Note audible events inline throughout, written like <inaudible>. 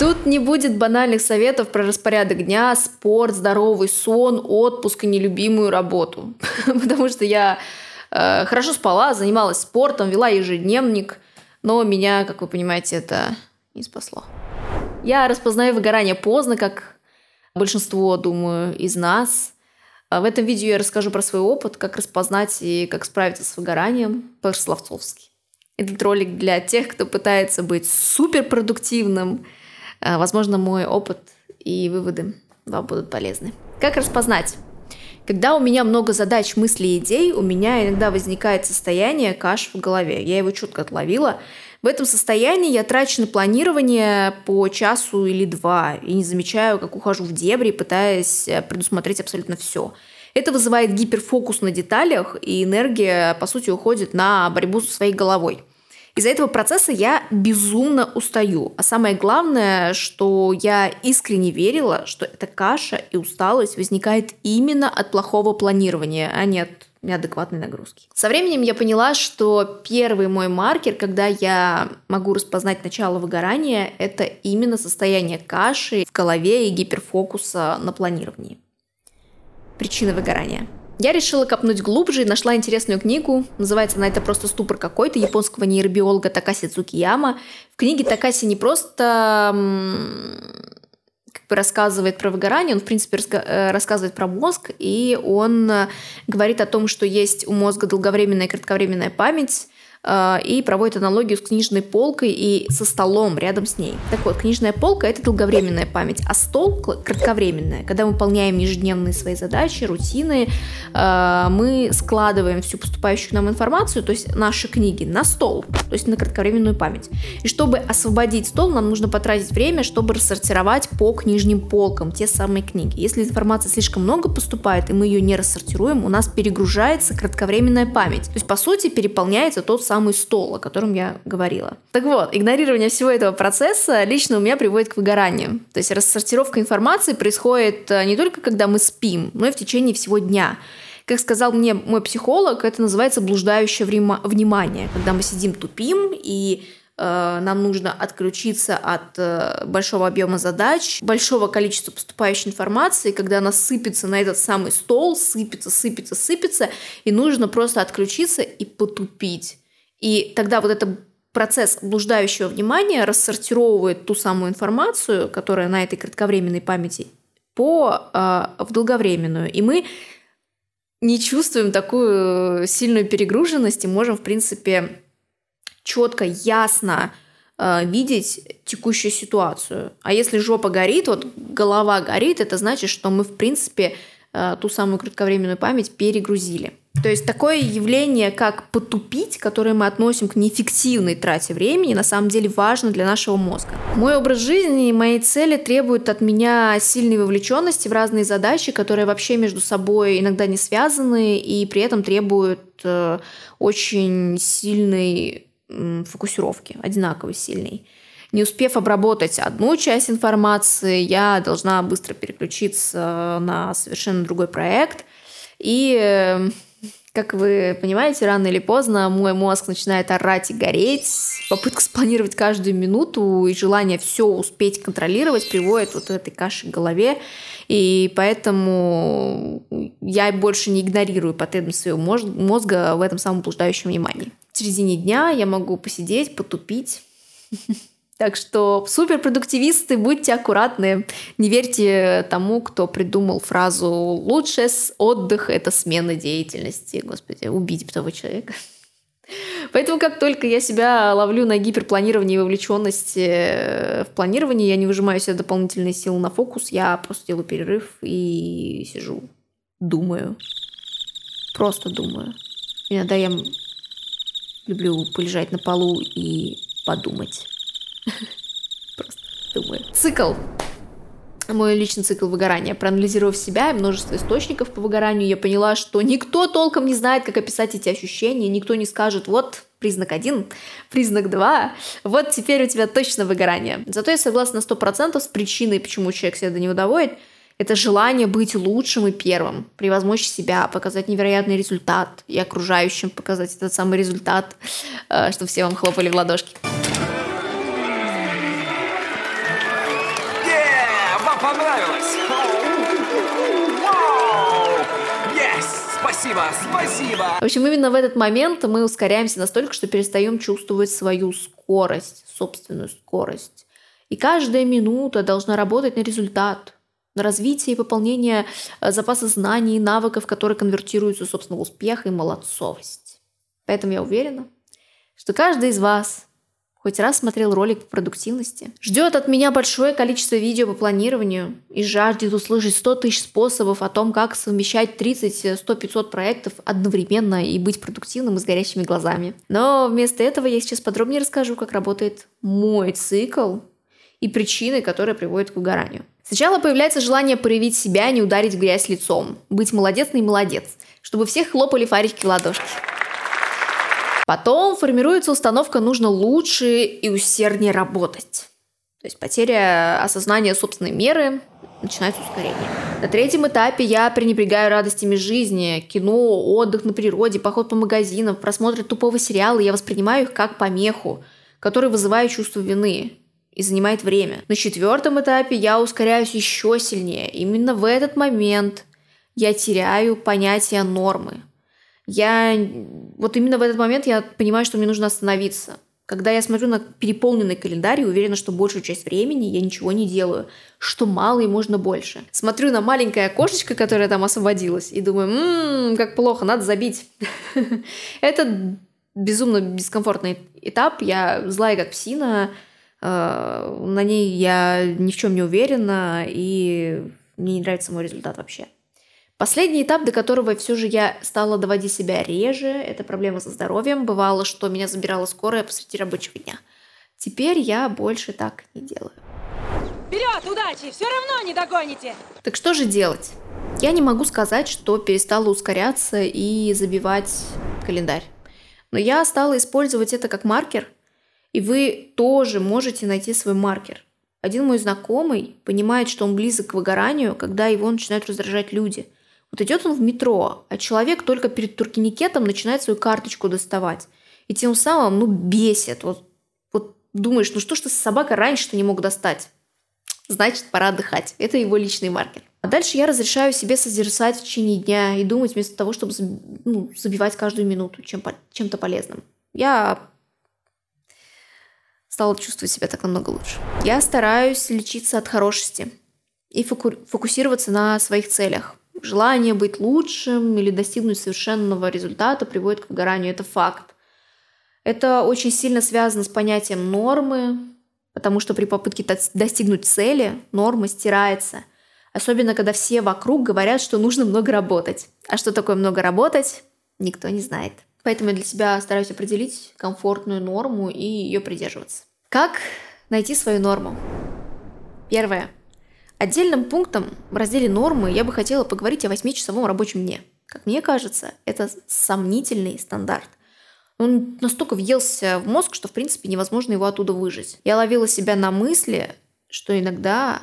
Тут не будет банальных советов про распорядок дня, спорт, здоровый сон, отпуск и нелюбимую работу. <laughs> Потому что я э, хорошо спала, занималась спортом, вела ежедневник, но меня, как вы понимаете, это не спасло. Я распознаю выгорание поздно, как большинство, думаю, из нас. А в этом видео я расскажу про свой опыт, как распознать и как справиться с выгоранием по-словцовски. Этот ролик для тех, кто пытается быть суперпродуктивным. А, возможно, мой опыт и выводы вам будут полезны. Как распознать? Когда у меня много задач, мыслей идей, у меня иногда возникает состояние каш в голове. Я его четко отловила. В этом состоянии я трачу на планирование по часу или два и не замечаю, как ухожу в дебри, пытаясь э, предусмотреть абсолютно все. Это вызывает гиперфокус на деталях, и энергия, по сути, уходит на борьбу со своей головой. Из-за этого процесса я безумно устаю. А самое главное, что я искренне верила, что эта каша и усталость возникает именно от плохого планирования, а не от неадекватной нагрузки. Со временем я поняла, что первый мой маркер, когда я могу распознать начало выгорания, это именно состояние каши в голове и гиперфокуса на планировании. Причина выгорания. Я решила копнуть глубже и нашла интересную книгу. Называется она «Это просто ступор какой-то» японского нейробиолога Такаси Цукияма. В книге Такаси не просто рассказывает про выгорание, он, в принципе, э, рассказывает про мозг, и он э, говорит о том, что есть у мозга долговременная и кратковременная память, и проводит аналогию с книжной полкой и со столом рядом с ней. Так вот, книжная полка – это долговременная память, а стол – кратковременная. Когда мы выполняем ежедневные свои задачи, рутины, а, мы складываем всю поступающую нам информацию, то есть наши книги, на стол, то есть на кратковременную память. И чтобы освободить стол, нам нужно потратить время, чтобы рассортировать по книжным полкам те самые книги. Если информации слишком много поступает, и мы ее не рассортируем, у нас перегружается кратковременная память. То есть, по сути, переполняется тот самый стол, о котором я говорила. Так вот, игнорирование всего этого процесса лично у меня приводит к выгоранию. То есть рассортировка информации происходит э, не только когда мы спим, но и в течение всего дня. Как сказал мне мой психолог, это называется блуждающее внимание, когда мы сидим тупим и э, нам нужно отключиться от э, большого объема задач, большого количества поступающей информации, когда она сыпется на этот самый стол, сыпется, сыпется, сыпется, и нужно просто отключиться и потупить. И тогда вот этот процесс блуждающего внимания рассортировывает ту самую информацию, которая на этой кратковременной памяти, по, э, в долговременную. И мы не чувствуем такую сильную перегруженность и можем, в принципе, четко, ясно э, видеть текущую ситуацию. А если жопа горит, вот голова горит, это значит, что мы, в принципе, э, ту самую кратковременную память перегрузили. То есть такое явление, как потупить, которое мы относим к неэффективной трате времени, на самом деле важно для нашего мозга. Мой образ жизни и мои цели требуют от меня сильной вовлеченности в разные задачи, которые вообще между собой иногда не связаны и при этом требуют э, очень сильной э, фокусировки, одинаково сильной. Не успев обработать одну часть информации, я должна быстро переключиться на совершенно другой проект. И э, как вы понимаете, рано или поздно мой мозг начинает орать и гореть. Попытка спланировать каждую минуту и желание все успеть контролировать приводит вот этой каши в голове. И поэтому я больше не игнорирую потребность своего мозга в этом самом блуждающем внимании. В середине дня я могу посидеть, потупить, <laughs> так что суперпродуктивисты, будьте аккуратны. Не верьте тому, кто придумал фразу «лучший отдых – это смена деятельности». Господи, убить того человека. Поэтому как только я себя ловлю на гиперпланировании и вовлеченности э, в планировании, я не выжимаю себе дополнительные силы на фокус, я просто делаю перерыв и сижу, думаю. Просто думаю. Иногда я люблю полежать на полу и подумать. Просто думаю. Цикл мой личный цикл выгорания. Проанализировав себя и множество источников по выгоранию, я поняла, что никто толком не знает, как описать эти ощущения, никто не скажет, вот признак один, признак два, вот теперь у тебя точно выгорание. Зато я согласна на 100% с причиной, почему человек себя до него доводит, это желание быть лучшим и первым, превозмочь себя, показать невероятный результат и окружающим показать этот самый результат, э, чтобы все вам хлопали в ладошки. Спасибо, спасибо! В общем, именно в этот момент мы ускоряемся настолько, что перестаем чувствовать свою скорость, собственную скорость. И каждая минута должна работать на результат, на развитие и выполнение э, запаса знаний и навыков, которые конвертируются, собственно, в успех и молодцовость. Поэтому я уверена, что каждый из вас хоть раз смотрел ролик по продуктивности, ждет от меня большое количество видео по планированию и жаждет услышать 100 тысяч способов о том, как совмещать 30, 100, 500 проектов одновременно и быть продуктивным и с горящими глазами. Но вместо этого я сейчас подробнее расскажу, как работает мой цикл и причины, которые приводят к выгоранию. Сначала появляется желание проявить себя, не ударить в грязь лицом, быть молодец и молодец, чтобы всех хлопали фарики ладошки. Потом формируется установка «нужно лучше и усерднее работать». То есть потеря осознания собственной меры, начинается ускорение. На третьем этапе я пренебрегаю радостями жизни, кино, отдых на природе, поход по магазинам, просмотр тупого сериала, я воспринимаю их как помеху, который вызывает чувство вины и занимает время. На четвертом этапе я ускоряюсь еще сильнее. Именно в этот момент я теряю понятие нормы я вот именно в этот момент я понимаю, что мне нужно остановиться. Когда я смотрю на переполненный календарь и уверена, что большую часть времени я ничего не делаю, что мало и можно больше. Смотрю на маленькое окошечко, которое там освободилось, и думаю, ммм, как плохо, надо забить. <laughs> Это безумно дискомфортный этап. Я злая как псина, э, на ней я ни в чем не уверена, и мне не нравится мой результат вообще. Последний этап, до которого все же я стала доводить себя реже, это проблема со здоровьем. Бывало, что меня забирала скорая посреди рабочего дня. Теперь я больше так не делаю. Вперед, удачи! Все равно не догоните! Так что же делать? Я не могу сказать, что перестала ускоряться и забивать календарь. Но я стала использовать это как маркер, и вы тоже можете найти свой маркер. Один мой знакомый понимает, что он близок к выгоранию, когда его начинают раздражать люди – вот идет он в метро, а человек только перед туркеникетом начинает свою карточку доставать. И тем самым, ну, бесит. Вот, вот думаешь, ну что ж ты собака раньше-то не мог достать? Значит, пора отдыхать. Это его личный маркер. А дальше я разрешаю себе созерцать в течение дня и думать вместо того, чтобы ну, забивать каждую минуту чем, чем-то полезным. Я стала чувствовать себя так намного лучше. Я стараюсь лечиться от хорошести и фокусироваться на своих целях. Желание быть лучшим или достигнуть совершенного результата приводит к выгоранию. Это факт. Это очень сильно связано с понятием нормы, потому что при попытке достигнуть цели норма стирается. Особенно, когда все вокруг говорят, что нужно много работать. А что такое много работать, никто не знает. Поэтому я для себя стараюсь определить комфортную норму и ее придерживаться. Как найти свою норму? Первое. Отдельным пунктом в разделе «Нормы» я бы хотела поговорить о 8-часовом рабочем дне. Как мне кажется, это сомнительный стандарт. Он настолько въелся в мозг, что, в принципе, невозможно его оттуда выжить. Я ловила себя на мысли, что иногда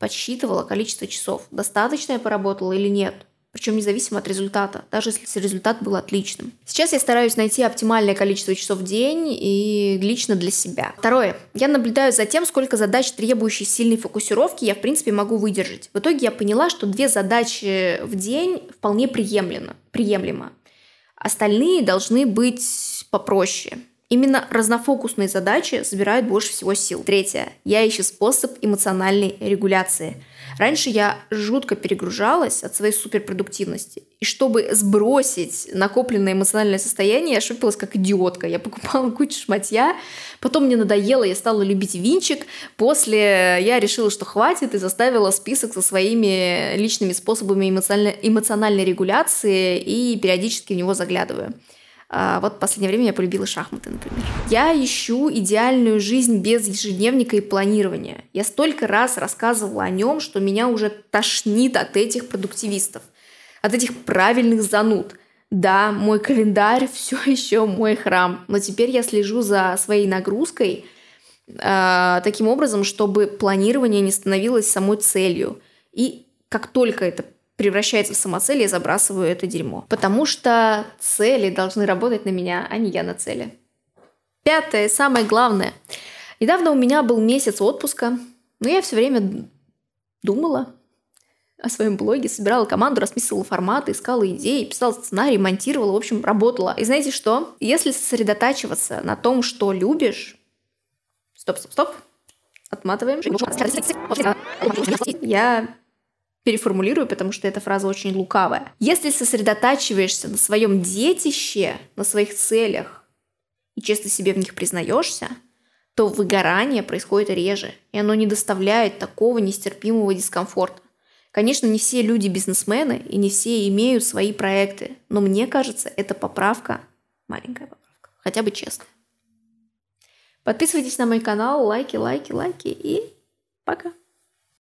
подсчитывала количество часов. Достаточно я поработала или нет – причем независимо от результата, даже если результат был отличным. Сейчас я стараюсь найти оптимальное количество часов в день и лично для себя. Второе. Я наблюдаю за тем, сколько задач, требующих сильной фокусировки, я в принципе могу выдержать. В итоге я поняла, что две задачи в день вполне приемлемо. приемлемо. Остальные должны быть попроще. Именно разнофокусные задачи забирают больше всего сил. Третье. Я ищу способ эмоциональной регуляции. Раньше я жутко перегружалась от своей суперпродуктивности. И чтобы сбросить накопленное эмоциональное состояние, я шипилась как идиотка. Я покупала кучу шматья, потом мне надоело, я стала любить винчик. После я решила, что хватит, и заставила список со своими личными способами эмоциональной, эмоциональной регуляции и периодически в него заглядываю. А, вот в последнее время я полюбила шахматы, например. Я ищу идеальную жизнь без ежедневника и планирования. Я столько раз рассказывала о нем, что меня уже тошнит от этих продуктивистов, от этих правильных зануд. Да, мой календарь все еще мой храм, но теперь я слежу за своей нагрузкой э, таким образом, чтобы планирование не становилось самой целью. И как только это превращается в самоцель, я забрасываю это дерьмо. Потому что цели должны работать на меня, а не я на цели. Пятое, самое главное. Недавно у меня был месяц отпуска, но я все время думала о своем блоге, собирала команду, расписывала форматы, искала идеи, писала сценарий, монтировала, в общем, работала. И знаете что? Если сосредотачиваться на том, что любишь... Стоп, стоп, стоп. Отматываем. Я переформулирую, потому что эта фраза очень лукавая. Если сосредотачиваешься на своем детище, на своих целях, и честно себе в них признаешься, то выгорание происходит реже, и оно не доставляет такого нестерпимого дискомфорта. Конечно, не все люди бизнесмены, и не все имеют свои проекты, но мне кажется, это поправка, маленькая поправка, хотя бы честная. Подписывайтесь на мой канал, лайки, лайки, лайки и пока.